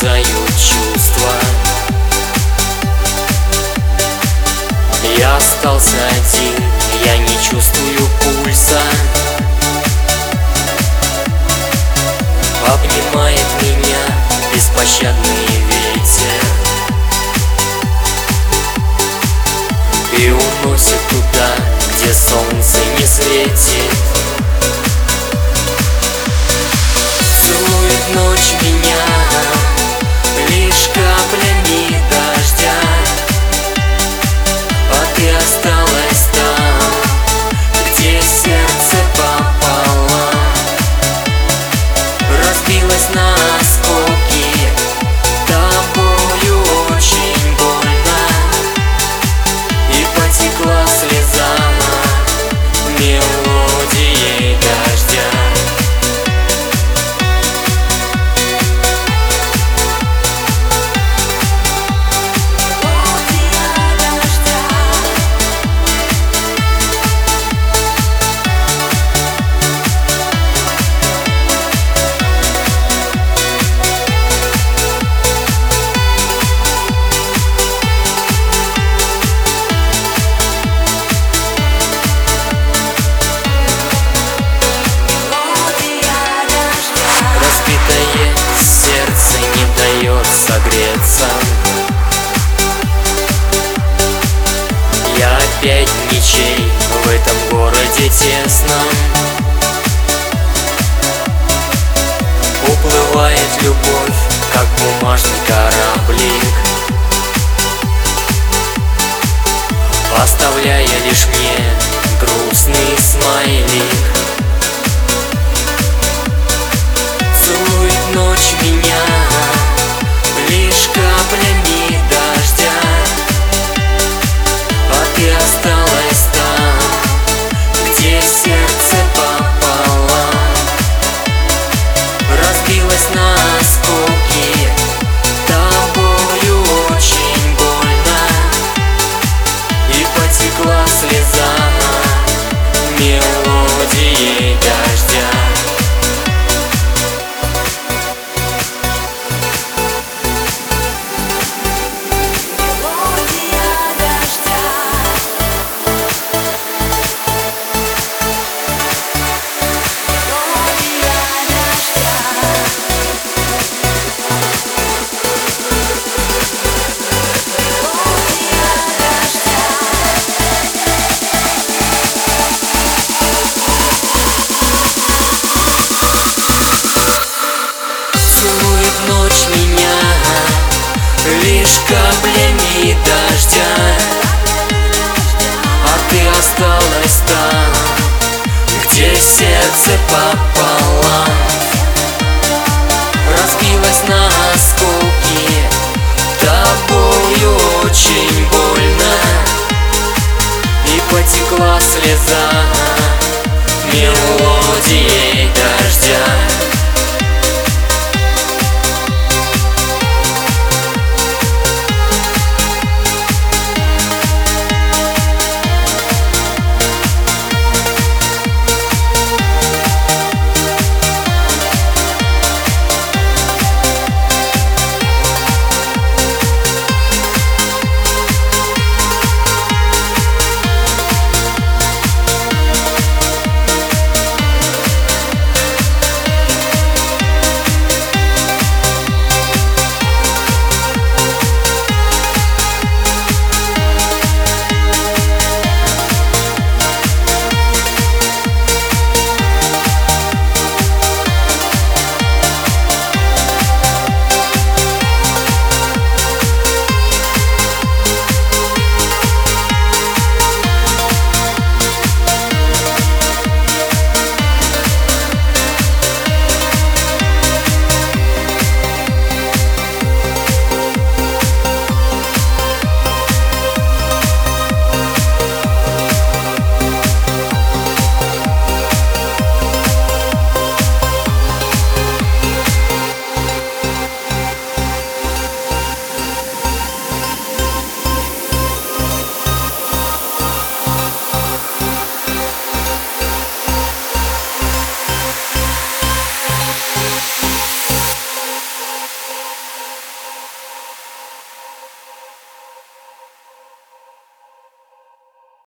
терзают чувства. Я остался один, я не чувствую пульса. Обнимает меня беспощадный ветер. И уносит туда, где солнце не светит ночь меня согреться Я опять ничей в этом городе тесном Уплывает любовь, как бумажный кораблик. Оставляя лишь мне грустный смайлик Целует ночь меня Лишь каплями дождя. А ты осталась там Где сердце попало. Разбилась на осколки Тобою очень больно. И потекла слеза Мелодией